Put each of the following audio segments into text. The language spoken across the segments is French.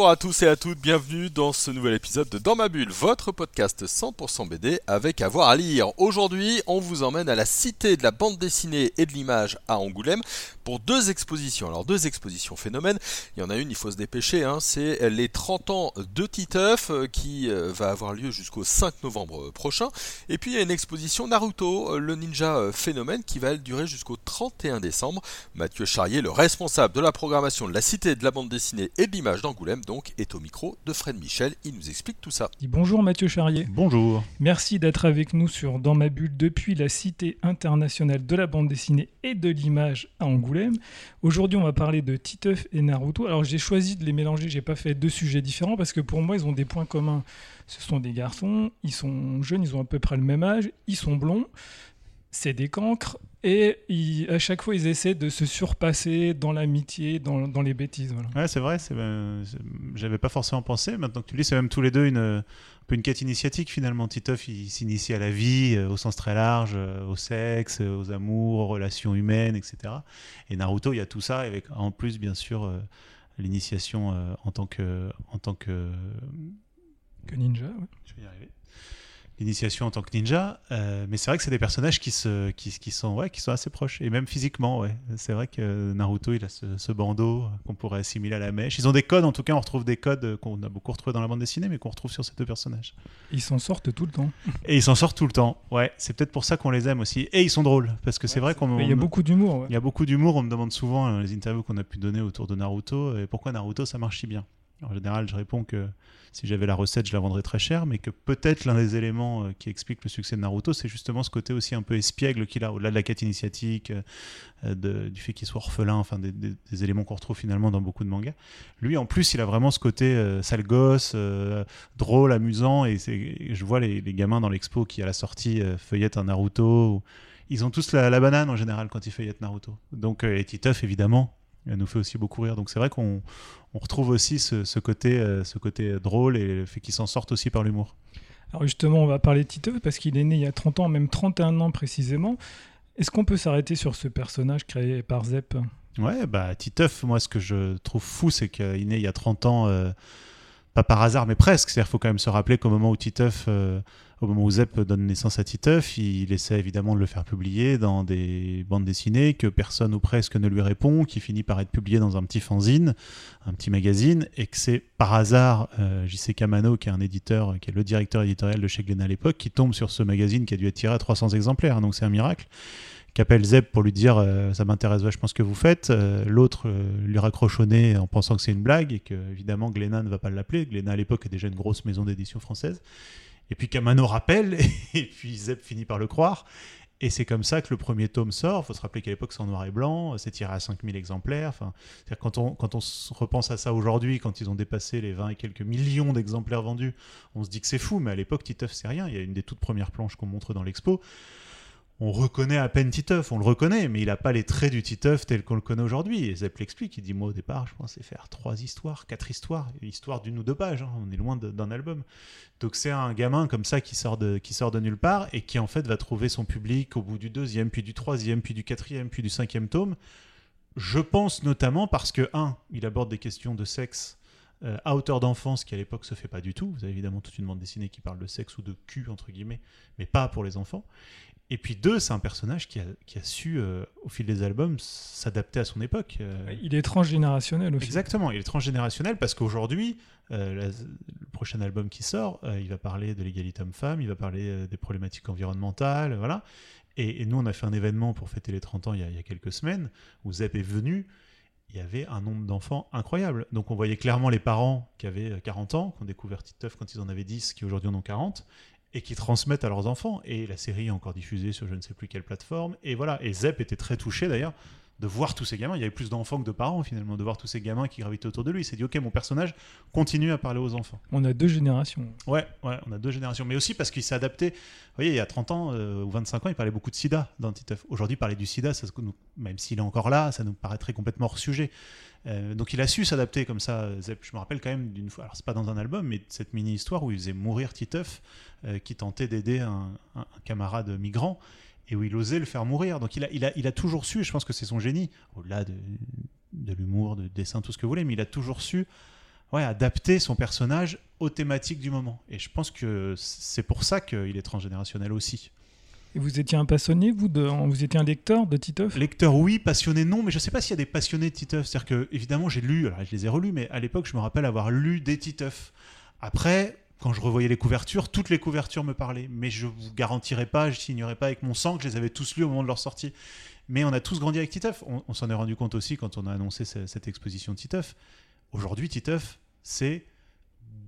Bonjour à tous et à toutes, bienvenue dans ce nouvel épisode de Dans ma bulle, votre podcast 100% BD avec avoir à lire. Aujourd'hui, on vous emmène à la cité de la bande dessinée et de l'image à Angoulême pour deux expositions. Alors deux expositions phénomènes, il y en a une, il faut se dépêcher, hein, c'est les 30 ans de Titeuf euh, qui euh, va avoir lieu jusqu'au 5 novembre prochain. Et puis il y a une exposition Naruto, euh, le ninja phénomène qui va durer jusqu'au 31 décembre. Mathieu Charrier, le responsable de la programmation de la cité de la bande dessinée et de l'image d'Angoulême, donc est au micro de Fred Michel. Il nous explique tout ça. Bonjour Mathieu Charrier. Bonjour. Merci d'être avec nous sur Dans ma bulle depuis la Cité internationale de la bande dessinée et de l'image à Angoulême. Aujourd'hui, on va parler de Titeuf et Naruto. Alors j'ai choisi de les mélanger, j'ai pas fait deux sujets différents parce que pour moi, ils ont des points communs. Ce sont des garçons, ils sont jeunes, ils ont à peu près le même âge, ils sont blonds c'est des cancres et à chaque fois ils essaient de se surpasser dans l'amitié, dans, dans, les bêtises. Voilà. Ouais, c'est vrai, euh, j'avais pas forcément pensé. Maintenant que tu le dis, c'est même tous les deux une, un peu une quête initiatique finalement. Titeuf, il s'initie à la vie euh, au sens très large, euh, au sexe, aux amours, aux relations humaines, etc. Et Naruto, il y a tout ça, avec en plus bien sûr l'initiation en tant que en tant que que ninja. Je vais y arriver l'initiation en tant que ninja. Euh, mais c'est vrai que c'est des personnages qui, se, qui, qui, sont, ouais, qui sont assez proches. Et même physiquement, ouais. C'est vrai que Naruto, il a ce, bandeau qu'on pourrait assimiler à la mèche. Ils ont des codes, en tout cas, on retrouve des codes qu'on a beaucoup retrouvés dans la bande dessinée, mais qu'on retrouve sur ces deux personnages. Ils s'en sortent tout le temps. Et ils s'en sortent tout le temps, ouais. C'est peut-être pour ça qu'on les aime aussi. Et ils sont drôles, parce que c'est vrai qu'on. Il y a beaucoup d'humour. Il y a beaucoup d'humour. On me demande souvent, dans les interviews qu'on a pu donner autour de Naruto, et pourquoi Naruto, ça marche si bien. En général, je réponds que si j'avais la recette, je la vendrais très cher, mais que peut-être l'un des éléments euh, qui explique le succès de Naruto, c'est justement ce côté aussi un peu espiègle qu'il a, au-delà de la quête initiatique, euh, du fait qu'il soit orphelin, enfin des, éléments qu'on retrouve finalement dans beaucoup de mangas. Lui, en plus, il a vraiment ce côté euh, sale gosse, drôle, amusant, et, je vois les, gamins dans l'expo qui à la sortie feuillettent un Naruto. Ils ont tous la, banane en général quand ils feuillettent Naruto. Donc, et Titeuf, évidemment, elle nous fait aussi beaucoup rire. Donc c'est vrai qu'on retrouve aussi ce, côté, euh, ce côté drôle et le fait qu'il s'en sorte aussi par l'humour. Alors justement, on va parler de Titeuf parce qu'il est né il y a 30 ans, même 31 ans précisément. Est-ce qu'on peut s'arrêter sur ce personnage créé par Zep? Ouais, bah Titeuf, moi ce que je trouve fou, c'est qu'il est né il y a 30 ans, euh, pas par hasard, mais presque. C'est-à-dire qu'il faut quand même se rappeler qu'au moment où Titeuf... Euh, au moment où Zep donne naissance à Titeuf, il essaie évidemment de le faire publier dans des bandes dessinées que personne ou presque ne lui répond, qui finit par être publié dans un petit fanzine, un petit magazine, et que c'est par hasard euh, JC Camano, qui est un éditeur, qui est le directeur éditorial de chez Glénat à l'époque, qui tombe sur ce magazine qui a dû être tiré à 300 exemplaires, donc c'est un miracle qui appelle Zep pour lui dire euh, ça m'intéresse vachement ce que vous faites. Euh, l'autre lui raccroche au nez en pensant que c'est une blague et que évidemment Glénat ne va pas l'appeler. Glénat à l'époque est déjà une grosse maison d'édition française. Et puis Kamano rappelle, et puis Zeb finit par le croire. Et c'est comme ça que le premier tome sort. Il faut se rappeler qu'à l'époque, c'est en noir et blanc, c'est tiré à 5000 exemplaires. Enfin, quand on, quand on repense à ça aujourd'hui, quand ils ont dépassé les 20 et quelques millions d'exemplaires vendus, on se dit que c'est fou, mais à l'époque, Titeuf, c'est rien. Il y a une des toutes premières planches qu'on montre dans l'expo on reconnaît à peine Titeuf, on le reconnaît, mais il n'a pas les traits du Titeuf tel qu'on le connaît aujourd'hui. Et l'explique, il dit Moi au départ, je pensais faire trois histoires, quatre histoires, histoire d'une ou deux pages, hein. on est loin d'un album. Donc c'est un gamin comme ça qui sort, de, qui sort de nulle part et qui en fait va trouver son public au bout du deuxième, puis du troisième, puis du quatrième, puis du cinquième tome. Je pense notamment parce que, un, il aborde des questions de sexe euh, à hauteur d'enfance qui à l'époque se fait pas du tout. Vous avez évidemment toute une bande dessinée qui parle de sexe ou de cul entre guillemets, mais pas pour les enfants. Et puis deux, c'est un personnage qui a, qui a su, euh, au fil des albums, s'adapter à son époque. Euh. Il est transgénérationnel aussi. Exactement, il est transgénérationnel parce qu'aujourd'hui, euh, le prochain album qui sort, il va parler de l'égalité homme-femme, il va parler des problématiques environnementales, voilà. Et, nous, on a fait un événement pour fêter les 30 ans il y a, il y a quelques semaines, où Zep est venu, il y avait un nombre d'enfants incroyable. Donc on voyait clairement les parents qui avaient 40 ans, qui ont découvert Titeuf quand ils en avaient 10, qui aujourd'hui en ont 40, et qui transmettent à leurs enfants. Et la série est encore diffusée sur je ne sais plus quelle plateforme. Et voilà. Et Zep était très touché d'ailleurs. De voir tous ces gamins. Il y avait plus d'enfants que de parents finalement, de voir tous ces gamins qui gravitaient autour de lui. Il s'est dit, ok, mon personnage continue à parler aux enfants. On a deux générations. Ouais, ouais, on a deux générations. Mais aussi parce qu'il s'est adapté. Vous voyez, il y a 30 ans euh, ou 25 ans, il parlait beaucoup de sida dans Titeuf. Aujourd'hui, parler du sida, ça, nous- même s'il est encore là, ça nous paraîtrait complètement hors sujet. Euh, donc il a su s'adapter comme ça. Zep, je me rappelle quand même d'une fois, alors c'est pas dans un album, mais cette mini-histoire où il faisait mourir Titeuf, euh, qui tentait d'aider un, un- un camarade migrant, et où il osait le faire mourir. Donc il a, il a, il a toujours su, et je pense que c'est son génie, au-delà de, de l'humour, de dessin, tout ce que vous voulez, mais il a toujours su ouais, adapter son personnage aux thématiques du moment. Et je pense que c'est pour ça qu'il est transgénérationnel aussi. Et vous étiez un passionné, vous, de... vous étiez un lecteur de Titeuf? Lecteur, oui. Passionné, non. Mais je sais pas s'il y a des passionnés de Titeuf. C'est-à-dire que, évidemment, j'ai lu, alors je les ai relus, mais à l'époque, je me rappelle avoir lu des Titeuf. Après, quand je revoyais les couvertures, toutes les couvertures me parlaient. Mais je vous garantirai pas, je signerai pas avec mon sang que je les avais tous lus au moment de leur sortie. Mais on a tous grandi avec Titeuf. On, on s'en est rendu compte aussi quand on a annoncé ce- cette exposition de Titeuf. Aujourd'hui, Titeuf, c'est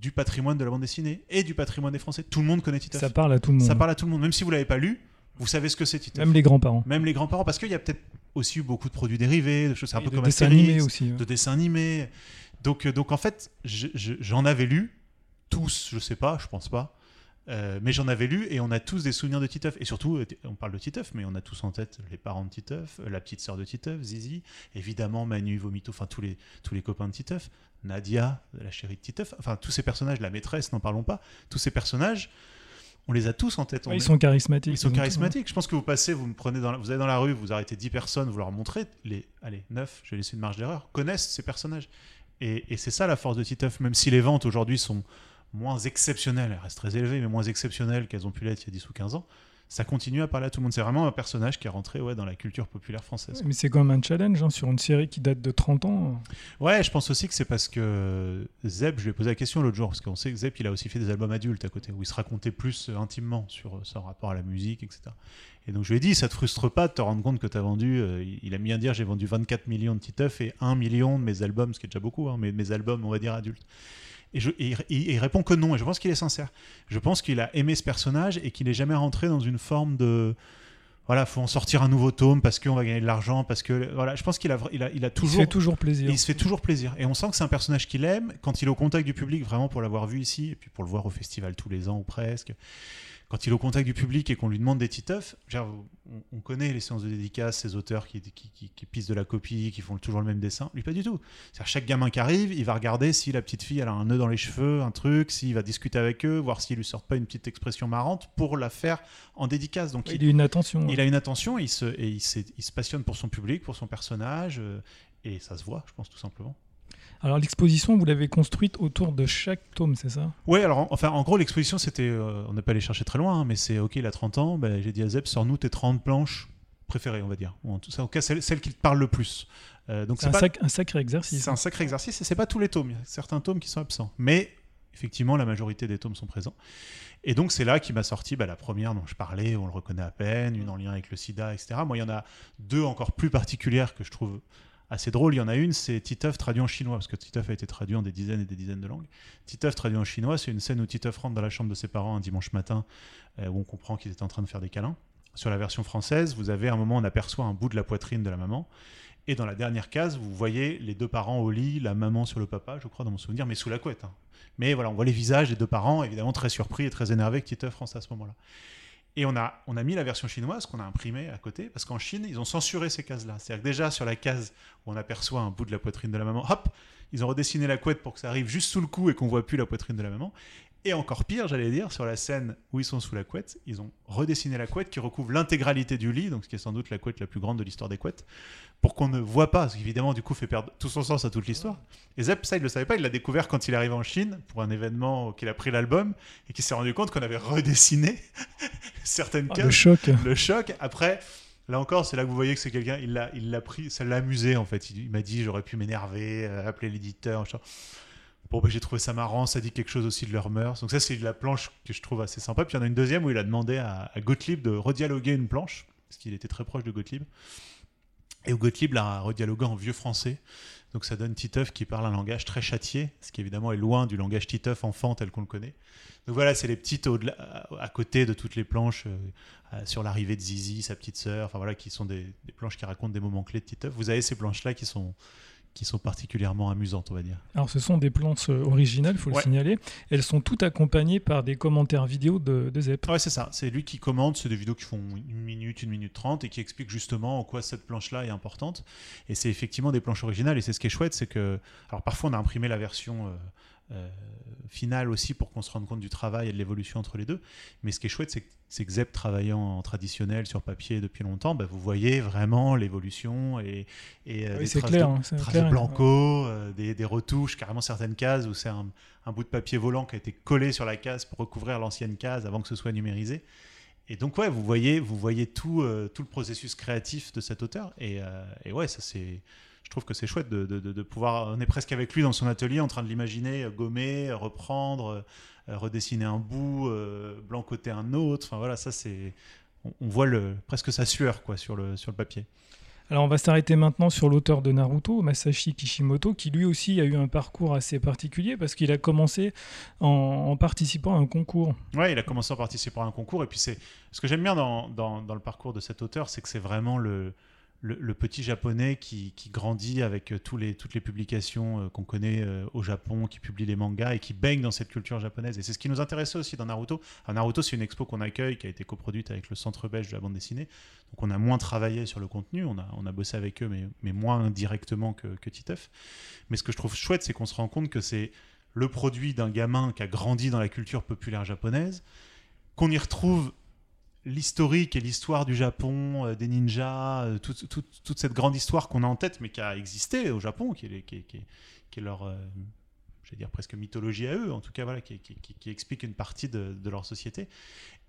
du patrimoine de la bande dessinée et du patrimoine des Français. Tout le monde connaît Titeuf. Ça parle à tout le monde. Ça parle à tout le monde. Même si vous l'avez pas lu, vous savez ce que c'est Titeuf. Même les grands-parents. Même les grands-parents, parce qu'il y a peut-être aussi eu beaucoup de produits dérivés, de choses un Et peu de comme dessins animés aussi. ouais. de dessins animés. Donc, euh, donc en fait, je- je- j'en avais lu, tous, je sais pas, je pense pas, euh, mais j'en avais lu et on a tous des souvenirs de Titeuf. Et surtout, euh, on parle de Titeuf, mais on a tous en tête les parents de Titeuf, euh, la petite sœur de Titeuf, Zizi, évidemment Manu, Vomito, enfin tous les, tous les copains de Titeuf, Nadia, la chérie de Titeuf, enfin tous ces personnages, la maîtresse, n'en parlons pas, tous ces personnages, on les a tous en tête. Ouais, ils est- sont charismatiques. ils sont charismatiques. Je pense que vous passez, vous me prenez dans la- vous allez dans la rue, vous arrêtez 10 personnes, vous leur montrez, les, allez, 9, je vais laisser une marge d'erreur, connaissent ces personnages. Et, et c'est ça la force de Titeuf, même si les ventes aujourd'hui sont moins exceptionnelles, elles restent très élevées, mais moins exceptionnelles qu'elles ont pu l'être il y a 10 ou 15 ans, ça continue à parler à tout le monde. C'est vraiment un personnage qui est rentré ouais, dans la culture populaire française. Mais c'est quand même un challenge hein, sur une série qui date de 30 ans. Ouais, je pense aussi que c'est parce que Zeb, je lui ai posé la question l'autre jour, parce qu'on sait que Zeb, il a aussi fait des albums adultes à côté, où il se racontait plus euh, intimement sur euh, son rapport à la musique, etc. Et donc je lui ai dit, ça te frustre pas de te rendre compte que tu as vendu, euh, il aime bien dire, j'ai vendu 24 millions de Titeuf et 1 million de mes albums, ce qui est déjà beaucoup, hein, mais mes albums, on va dire, adultes. Et, je, et il, répond que non, et je pense qu'il est sincère. Je pense qu'il a aimé ce personnage et qu'il n'est jamais rentré dans une forme de... Voilà, faut en sortir un nouveau tome parce qu'on va gagner de l'argent, parce que... Voilà, je pense qu'il a, il a, il a Il se toujours... fait toujours plaisir. Il se fait toujours plaisir. Et on sent que c'est un personnage qu'il aime. Quand il est au contact du public, vraiment pour l'avoir vu ici, et puis pour le voir au festival tous les ans ou presque, quand il est au contact du public et qu'on lui demande des titeufs, on, on connaît les séances de dédicace, ces auteurs qui, qui, qui, qui pissent de la copie, qui font toujours le même dessin. Lui, pas du tout. C'est-à-dire, chaque gamin qui arrive, il va regarder si la petite fille elle a un nœud dans les cheveux, un truc, s'il va discuter avec eux, voir s'ils lui sortent pas une petite expression marrante pour la faire en dédicace. Donc, Il a une attention. il a une attention et il se, et il, s'est- il se passionne pour son public, pour son personnage, euh, et ça se voit, je pense, tout simplement. Alors l'exposition, vous l'avez construite autour de chaque tome, c'est ça? Ouais, alors en- enfin, en gros, l'exposition, c'était. euh, on n'est pas allé chercher très loin, hein, mais c'est OK, il a 30 ans, bah, j'ai dit à Zeb, sors-nous tes 30 planches préférées, on va dire. Ou en tout en tout cas, celles, celles qui te parlent le plus. Euh, donc C'est c'est un, pas- sac- un sacré exercice. c'est un sacré exercice et c'est pas tous les tomes. Il y a certains tomes qui sont absents. Mais effectivement, la majorité des tomes sont présents. Et donc, c'est là qui m'a sorti bah, la première dont je parlais, on le reconnaît à peine, une en lien avec le sida, etc. Moi, il y en a deux encore plus particulières que je trouve assez drôles. Il y en a une, c'est Titeuf traduit en chinois, parce que Titeuf a été traduit en des dizaines et des dizaines de langues. Titeuf traduit en chinois, c'est une scène où Titeuf rentre dans la chambre de ses parents un dimanche matin, euh, où on comprend qu'ils étaient en train de faire des câlins. Sur la version française, vous avez un moment, on aperçoit un bout de la poitrine de la maman. Et dans la dernière case, vous voyez les deux parents au lit, la maman sur le papa, je crois, dans mon souvenir, mais sous la couette. hein. Mais voilà, on voit les visages des deux parents, évidemment très surpris et très énervés que Titeuf France à ce moment-là. Et on a, on mis la version chinoise qu'on a imprimée à côté, parce qu'en Chine, ils ont censuré ces cases-là. C'est-à-dire que déjà, sur la case où on aperçoit un bout de la poitrine de la maman, hop, ils ont redessiné la couette pour que ça arrive juste sous le cou et qu'on voit plus la poitrine de la maman. Et encore pire, j'allais dire, sur la scène où ils sont sous la couette, ils ont redessiné la couette qui recouvre l'intégralité du lit, donc ce qui est sans doute la couette la plus grande de l'histoire des couettes, pour qu'on ne voit pas, ce qui évidemment du coup fait perdre tout son sens à toute l'histoire. Et Zep, ça il le savait pas, il l'a découvert quand il est arrivé en Chine pour un événement qu'il a pris l'album et qu'il s'est rendu compte qu'on avait redessiné certaines Ah, cases le choc. le choc. Après, là encore, c'est là que vous voyez que c'est quelqu'un, il l'a, il l'a pris, ça l'a amusé en fait. Il, il m'a dit, j'aurais pu m'énerver, euh, appeler l'éditeur. Bon, bah, j'ai trouvé ça marrant, ça dit quelque chose aussi de leurs mœurs. Donc ça, c'est la planche que je trouve assez sympa. Puis il y en a une deuxième où il a demandé à, Gottlieb de redialoguer une planche, parce qu'il était très proche de Gottlieb. Et où Gottlieb l'a redialogué en vieux français. Donc ça donne Titeuf qui parle un langage très châtié, ce qui évidemment est loin du langage Titeuf enfant tel qu'on le connaît. Donc voilà, c'est les petites à côté de toutes les planches euh, sur l'arrivée de Zizi, sa petite sœur, enfin voilà, qui sont des, des, planches qui racontent des moments clés de Titeuf. Vous avez ces planches-là qui sont qui sont particulièrement amusantes, on va dire. Alors, ce sont des planches euh, originales, il faut le signaler. Elles sont toutes accompagnées par des commentaires vidéo de, de Zep. Ouais, c'est ça. C'est lui qui commente. C'est des vidéos qui font une minute, une minute trente et qui expliquent justement en quoi cette planche-là est importante. Et c'est effectivement des planches originales. Et c'est ce qui est chouette, c'est que. Alors, parfois, on a imprimé la version. Euh, euh, finale aussi pour qu'on se rende compte du travail et de l'évolution entre les deux. Mais ce qui est chouette, c'est que, c'est que Zep travaillant en traditionnel sur papier depuis longtemps, bah, vous voyez vraiment l'évolution et, et euh, des traces, clair, de, hein, clair, blanco, euh, des, des, retouches, carrément certaines cases où c'est un, un, bout de papier volant qui a été collé sur la case pour recouvrir l'ancienne case avant que ce soit numérisé. Et donc ouais, vous voyez, vous voyez tout, tout le processus créatif de cet auteur. Et, et ouais, ça c'est trouve que c'est chouette de, de, de, pouvoir. On est presque avec lui dans son atelier en train de l'imaginer gommer, reprendre, euh, redessiner un bout, euh, blancoter un autre. Enfin voilà, ça c'est. On, voit le, presque sa sueur quoi, sur, le, sur le papier. Alors on va s'arrêter maintenant sur l'auteur de Naruto, Masashi Kishimoto, qui lui aussi a eu un parcours assez particulier parce qu'il a commencé en, en, participant à un concours. Ouais, il a commencé en participant à un concours et puis c'est ce que j'aime bien dans, dans, dans, le parcours de cet auteur, c'est que c'est vraiment le, le, petit japonais qui, grandit avec euh, toutes les publications euh, qu'on connaît euh, au Japon, qui publie les mangas et qui baigne dans cette culture japonaise. Et c'est ce qui nous intéressait aussi dans Naruto. Naruto, c'est une expo qu'on accueille, qui a été coproduite avec le Centre belge de la bande dessinée. Donc on a moins travaillé sur le contenu, on a, on a bossé avec eux, mais, mais moins directement que, que Titeuf. Mais ce que je trouve chouette, c'est qu'on se rend compte que c'est le produit d'un gamin qui a grandi dans la culture populaire japonaise, qu'on y retrouve l'historique et l'histoire du Japon, euh, des ninjas, euh, toute, cette grande histoire qu'on a en tête, mais qui a existé au Japon, qui est, qui est, leur, euh, dire presque mythologie à eux, en tout cas, voilà, qui, explique une partie de, leur société.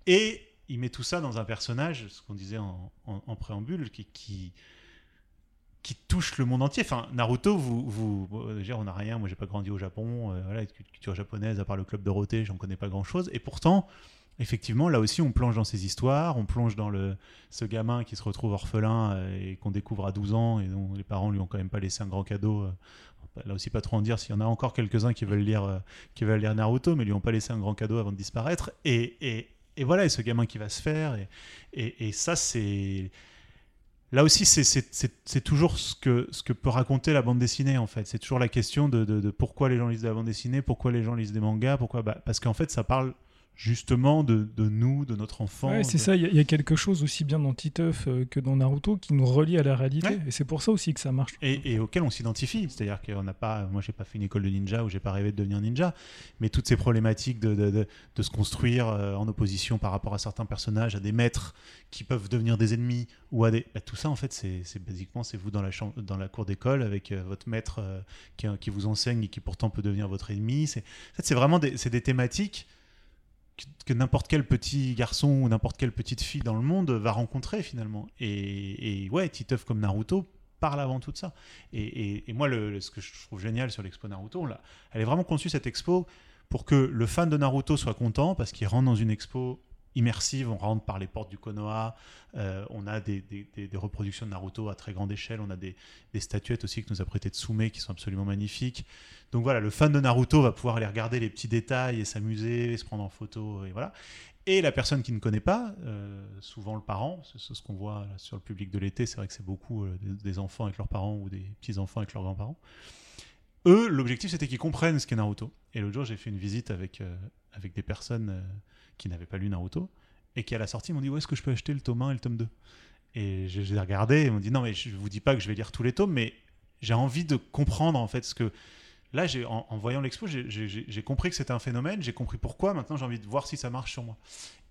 Et il met tout ça dans un personnage, ce qu'on disait en, préambule, qui, qui, touche le monde entier. Enfin, Naruto, vous, vous on n'a rien, moi j'ai pas grandi au Japon, voilà, culture japonaise, à part le club Dorothée, j'en connais pas grand-chose, et pourtant effectivement, là aussi, on plonge dans ces histoires, on plonge dans le, ce gamin qui se retrouve orphelin euh, et qu'on découvre à 12 ans et dont les parents lui ont quand même pas laissé un grand cadeau. Euh, là aussi, pas trop en dire s'il y en a encore quelques-uns qui veulent lire, euh, qui veulent lire Naruto, mais lui ont pas laissé un grand cadeau avant de disparaître. Et, et, et voilà, et ce gamin qui va se faire. Et, et, ça, c'est. Là aussi, c'est toujours ce que, ce que peut raconter la bande dessinée, en fait. C'est toujours la question de, pourquoi les gens lisent de la bande dessinée, pourquoi les gens lisent des mangas, pourquoi. Bah, parce qu'en fait, ça parle justement de, de, nous, de notre enfant. Ouais, c'est ça, il y, a quelque chose aussi bien dans Titeuf euh, que dans Naruto qui nous relie à la réalité. Et c'est pour ça aussi que ça marche. Et, auquel on s'identifie. C'est-à-dire qu'on n'a pas. Moi, j'ai pas fait une école de ninja ou j'ai pas rêvé de devenir ninja. Mais toutes ces problématiques de, de, de se construire euh, en opposition par rapport à certains personnages, à des maîtres qui peuvent devenir des ennemis, ou à des. Bah, tout ça, en fait, c'est basiquement, c'est vous dans la, chambre, dans la cour d'école avec euh, votre maître qui, qui, vous enseigne et qui pourtant peut devenir votre ennemi. En fait, c'est vraiment des, des thématiques que, n'importe quel petit garçon ou n'importe quelle petite fille dans le monde va rencontrer finalement. Et, ouais, Titeuf comme Naruto parle avant tout de ça. Et, moi, le, ce que je trouve génial sur l'expo Naruto, là, elle est vraiment conçue cette expo pour que le fan de Naruto soit content parce qu'il rentre dans une expo immersive, on rentre par les portes du Konoha, euh, on a des, reproductions de Naruto à très grande échelle, on a des, statuettes aussi que nous a prêté Tsume qui sont absolument magnifiques. Donc voilà, le fan de Naruto va pouvoir aller regarder les petits détails et s'amuser, se prendre en photo, et voilà. Et la personne qui ne connaît pas, euh, souvent le parent, c'est ce qu'on voit sur le public de l'été, c'est vrai que c'est beaucoup euh, des enfants avec leurs parents ou des petits-enfants avec leurs grands-parents. Eux, l'objectif c'était qu'ils comprennent ce qu'est Naruto. Et l'autre jour, j'ai fait une visite avec, avec des personnes qui n'avaient pas lu Naruto et qui à la sortie m'ont dit où est-ce que je peux acheter le tome 1 et le tome 2 et j'ai regardé et m'ont dit non mais je vous dis pas que je vais lire tous les tomes mais j'ai envie de comprendre en fait ce que là j'ai en, voyant l'expo j'ai compris que c'était un phénomène j'ai compris pourquoi. Maintenant j'ai envie de voir si ça marche sur moi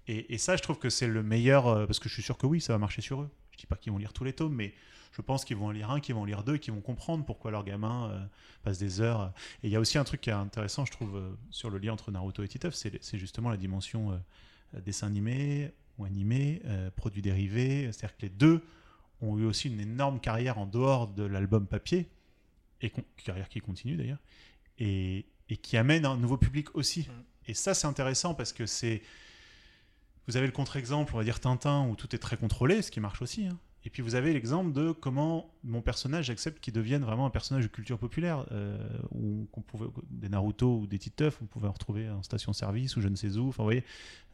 et, ça je trouve que c'est le meilleur euh, parce que je suis sûr que oui ça va marcher sur eux je dis pas qu'ils vont lire tous les tomes mais je pense qu'ils vont en lire un, qu'ils vont en lire deux, qu'ils vont comprendre pourquoi leur gamin euh, passe des heures. Et il y a aussi un truc qui est intéressant, je trouve, euh, sur le lien entre Naruto et Titeuf, c'est justement la dimension euh, dessin animé ou animé, produit dérivé. C'est-à-dire que les deux ont eu aussi une énorme carrière en dehors de l'album papier, et carrière qui continue d'ailleurs, et, et, qui amène un nouveau public aussi. Mm. Et ça, c'est intéressant parce que c'est. Vous avez le contre-exemple, on va dire Tintin, où tout est très contrôlé, ce qui marche aussi. Hein Et puis vous avez l'exemple de comment mon personnage accepte qu'il devienne vraiment un personnage de culture populaire, euh, où qu'on pouvait des Naruto ou des Titeuf, on pouvait en retrouver en station-service ou je ne sais où. Enfin, vous voyez,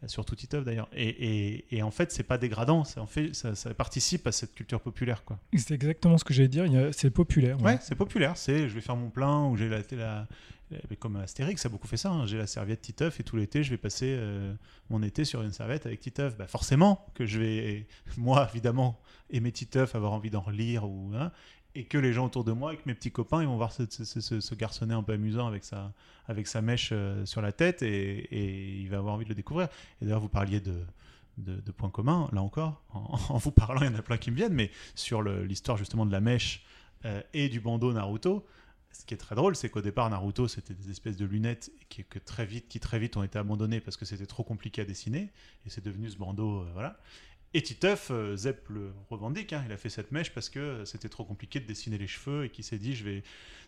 surtout Titeuf d'ailleurs. Et, et, et en fait, c'est pas dégradant, ça en fait, ça, ça participe à cette culture populaire, quoi. C'est exactement ce que j'allais dire. C'est populaire. Ouais, c'est populaire. C'est je vais faire mon plein ou j'ai la, comme Astérix a beaucoup fait ça. hein. J'ai la serviette Titeuf et tout l'été je vais passer euh, mon été sur une serviette avec Titeuf. Bah forcément que je vais, moi évidemment, aimer Titeuf, avoir envie d'en relire ou hein, et que les gens autour de moi, avec mes petits copains, ils vont voir ce, ce- garçonnet un peu amusant avec sa, mèche euh, sur la tête et, il va avoir envie de le découvrir. Et d'ailleurs, vous parliez de, points communs, là encore, en, vous parlant, il y en a plein qui me viennent, mais sur l'histoire justement de la mèche euh, et du bandeau Naruto. Ce qui est très drôle, c'est qu'au départ, Naruto, c'était des espèces de lunettes qui, que très vite, qui très vite ont été abandonnées parce que c'était trop compliqué à dessiner, et c'est devenu ce bandeau, euh, voilà. Et Titeuf, euh, Zep le revendique, hein, il a fait cette mèche parce que c'était trop compliqué de dessiner les cheveux et qu'il s'est dit, je vais...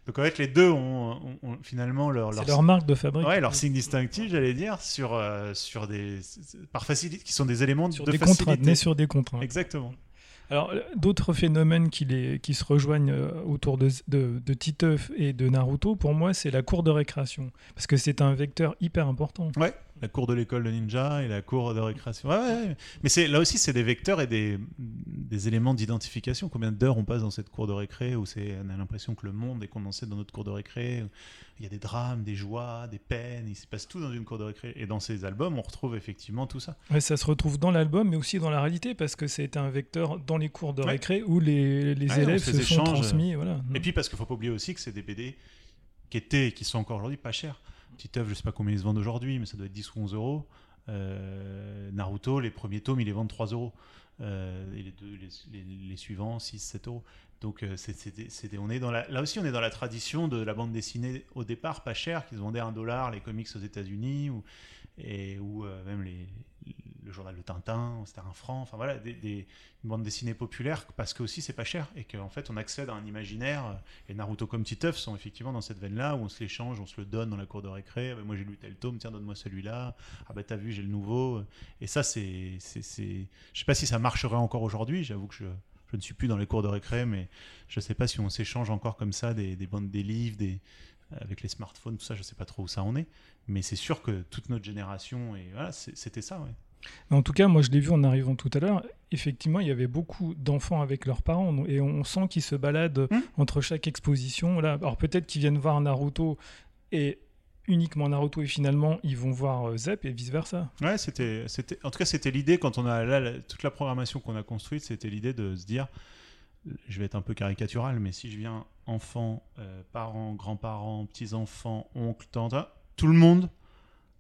Donc en fait, les deux ont, ont- ont finalement leur... Leur- leur marque de fabrique. Ouais, leur signe distinctif, j'allais dire, sur, euh, sur des... par facilité, qui sont des éléments sur de des facilité. contraintes, nés sur des contraintes. Exactement. Alors, euh, d'autres phénomènes qui, les, qui se rejoignent autour de, de, de Titeuf et de Naruto, pour moi, c'est la cour de récréation. Parce que c'est un vecteur hyper important. Ouais, la cour de l'école de ninja et la cour de récréation. Ouais, ouais, ouais. Mais c'est là aussi, c'est des vecteurs et des, des éléments d'identification. Combien d'heures on passe dans cette cour de récré où c'est, on a l'impression que le monde est condensé dans notre cour de récré. Il y a des drames, des joies, des peines. Il se passe tout dans une cour de récré. Et dans ces albums, on retrouve effectivement tout ça. Ouais, ça se retrouve dans l'album, mais aussi dans la réalité, parce que c'est un vecteur dans les cours de récré où les, on élèves se des sont échanges, transmis. Voilà. Et puis parce qu'il faut pas oublier aussi que c'est des BD qui étaient et qui sont encore aujourd'hui pas chers. Petite œuvre, je sais pas combien ils se vendent aujourd'hui, mais ça doit être 10 ou 11 euros. Euh, Naruto, les premiers tomes, ils les vendent 3 euros. Euh, et les, deux, les, suivants, 6, 7 euros. Donc euh, on est là aussi, on est dans la tradition de la bande dessinée au départ pas chère, qui se vendait à 1 dollar, les comics aux États-Unis, ou, et, ou même les, le journal de Tintin, c'était un franc. Enfin voilà, des, des une bande dessinée populaire parce que aussi c'est pas cher et qu'en fait on accède à un imaginaire. euh, Et Naruto comme Titeuf sont effectivement dans cette veine-là où on se l'échange, on se le donne dans la cour de récré. Ah bah, moi j'ai lu tel tome, tiens donne-moi celui-là. Ah bah t'as vu j'ai le nouveau. Et ça c'est, c'est, c'est- je sais pas si ça marcherait encore aujourd'hui. J'avoue que je, ne suis plus dans les cours de récré, mais je sais pas si on s'échange encore comme ça des, des bandes, des livres, des avec les smartphones, tout ça, je sais pas trop où ça en est. Mais c'est sûr que toute notre génération et voilà, c'était ça. Ouais. En tout cas, moi, je l'ai vu en arrivant tout à l'heure. Effectivement, il y avait beaucoup d'enfants avec leurs parents et on sent qu'ils se baladent Hmm. entre chaque exposition. Là, alors peut-être qu'ils viennent voir Naruto et uniquement Naruto et finalement ils vont voir euh, Zep et vice versa. Ouais, c'était, c'était, en tout cas, c'était l'idée quand on a là, la- toute la programmation qu'on a construite, c'était l'idée de se dire, je vais être un peu caricatural, mais si je viens enfant, euh, parents, grands-parents, petits-enfants, oncles, tantes, hein, tout le monde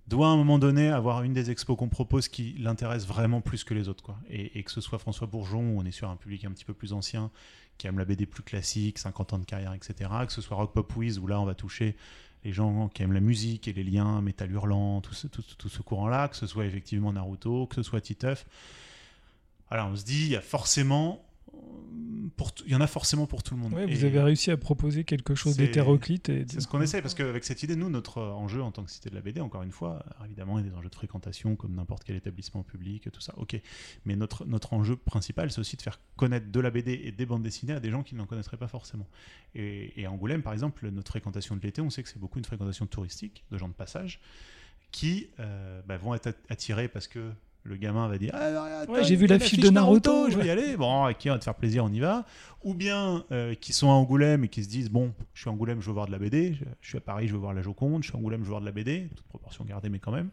doit à un moment donné avoir une des expos qu'on propose qui l'intéresse vraiment plus que les autres, quoi. Et, que ce soit François Bourgeon, où on est sur un public un petit peu plus ancien, qui aime la BD plus classique, 50 ans de carrière, etc. Que ce soit Rock Pop Wiz, où là on va toucher les gens qui aiment la musique et les liens, métal hurlant, tout ce, tout, tout ce courant-là, que ce soit effectivement Naruto, que ce soit Titeuf. Alors on se dit, il y a forcément, pour il y en a forcément pour tout le monde. Ouais, vous avez réussi à proposer quelque chose d'hétéroclite. Et... C'est ce qu'on essaie, parce qu'avec cette idée, nous, notre euh, enjeu en tant que cité de la BD, encore une fois, évidemment, il y a des enjeux de fréquentation, comme n'importe quel établissement public, tout ça, ok. Mais notre, notre enjeu principal, c'est aussi de faire connaître de la BD et des bandes dessinées à des gens qui n'en connaîtraient pas forcément. Et, et à Angoulême, par exemple, notre fréquentation de l'été, on sait que c'est beaucoup une fréquentation touristique, de gens de passage, qui euh, bah, vont être attirés parce que le gamin va dire ah, Ouais, j'ai vu l'affiche de Naruto, je vais y aller. Bon ok on va te faire plaisir on y va. Ou bien euh, qui sont à Angoulême et qui se disent bon je suis à Angoulême je veux voir de la BD je, je suis à Paris je veux voir la Joconde. Je suis à Angoulême je veux voir de la BD toute proportion gardée mais quand même.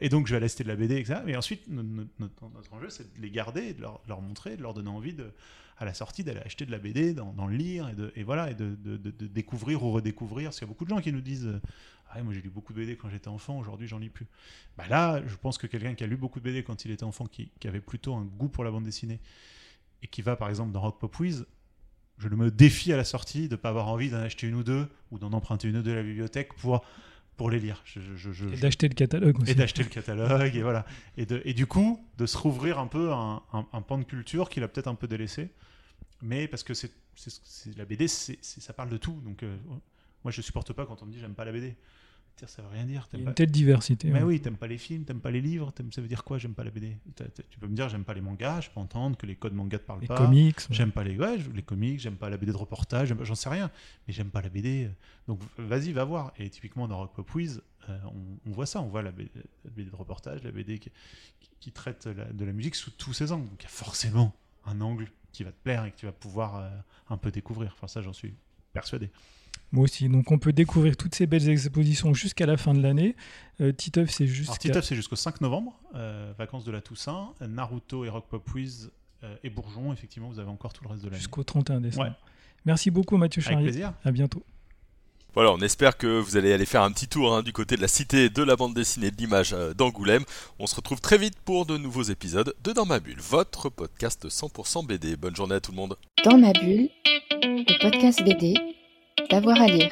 Et donc je vais l'ester de la BD etc et ensuite notre, notre- notre enjeu c'est de les garder de leur, de leur montrer de leur donner envie de à la sortie d'aller acheter de la BD, d'en lire et, de, et voilà et de, de- découvrir ou redécouvrir. Parce qu'il y a beaucoup de gens qui nous disent euh, ah moi j'ai lu beaucoup de BD quand j'étais enfant, aujourd'hui j'en lis plus. Bah là, je pense que quelqu'un qui a lu beaucoup de BD quand il était enfant, qui, qui avait plutôt un goût pour la bande dessinée et qui va par exemple dans Rock Pop Wiz, je me défie à la sortie de ne pas avoir envie d'en acheter une ou deux ou d'en emprunter une ou deux à la bibliothèque pour pour les lire. Je- je- je- Et d'acheter le catalogue aussi. et d'acheter le catalogue et voilà et, de, et du coup de se rouvrir un peu un, un- un pan de culture qu'il a peut-être un peu délaissé mais parce que c'est la BD ça parle de tout donc euh, moi je supporte pas quand on me dit j'aime pas la BD Ça veut rien dire. Il t'aimes y a pas- une telle diversité. Mais ouais. oui, t'aimes pas les films, t'aimes pas les livres, ça veut dire quoi J'aime pas la BD. Tu peux me dire j'aime pas les mangas, je peux entendre que les codes manga te parlent Les pas. comics. ouais. J'aime pas les, ouais, les comics, j'aime pas la BD de reportage, j'en sais rien, mais j'aime pas la BD. Donc vas-y, va voir. Et typiquement dans Rock Pop Quiz, euh, on, on voit ça, on voit la BD, la BD de reportage, la BD qui, qui- qui traite la- de la musique sous tous ses angles. Donc il y a forcément un angle qui va te plaire et que tu vas pouvoir euh, un peu découvrir. Enfin ça, j'en suis persuadé. Moi aussi. Donc on peut découvrir toutes ces belles expositions jusqu'à la fin de l'année. Euh, Titeuf, c'est jusqu'à. Titeuf, c'est jusqu'au 5 novembre, euh, vacances de la Toussaint, Naruto et Rock Pop Quiz euh, et Bourgeon. Effectivement, vous avez encore tout le reste de l'année. Jusqu'au 31 décembre. Ouais. Merci beaucoup Mathieu Avec Charrier. plaisir. À bientôt. Voilà, on espère que vous allez aller faire un petit tour hein, du côté de la cité de la bande dessinée de l'image d'Angoulême. On se retrouve très vite pour de nouveaux épisodes de Dans ma bulle, votre podcast 100% BD. Bonne journée à tout le monde. Dans ma bulle, le podcast BD, d'avoir à lire.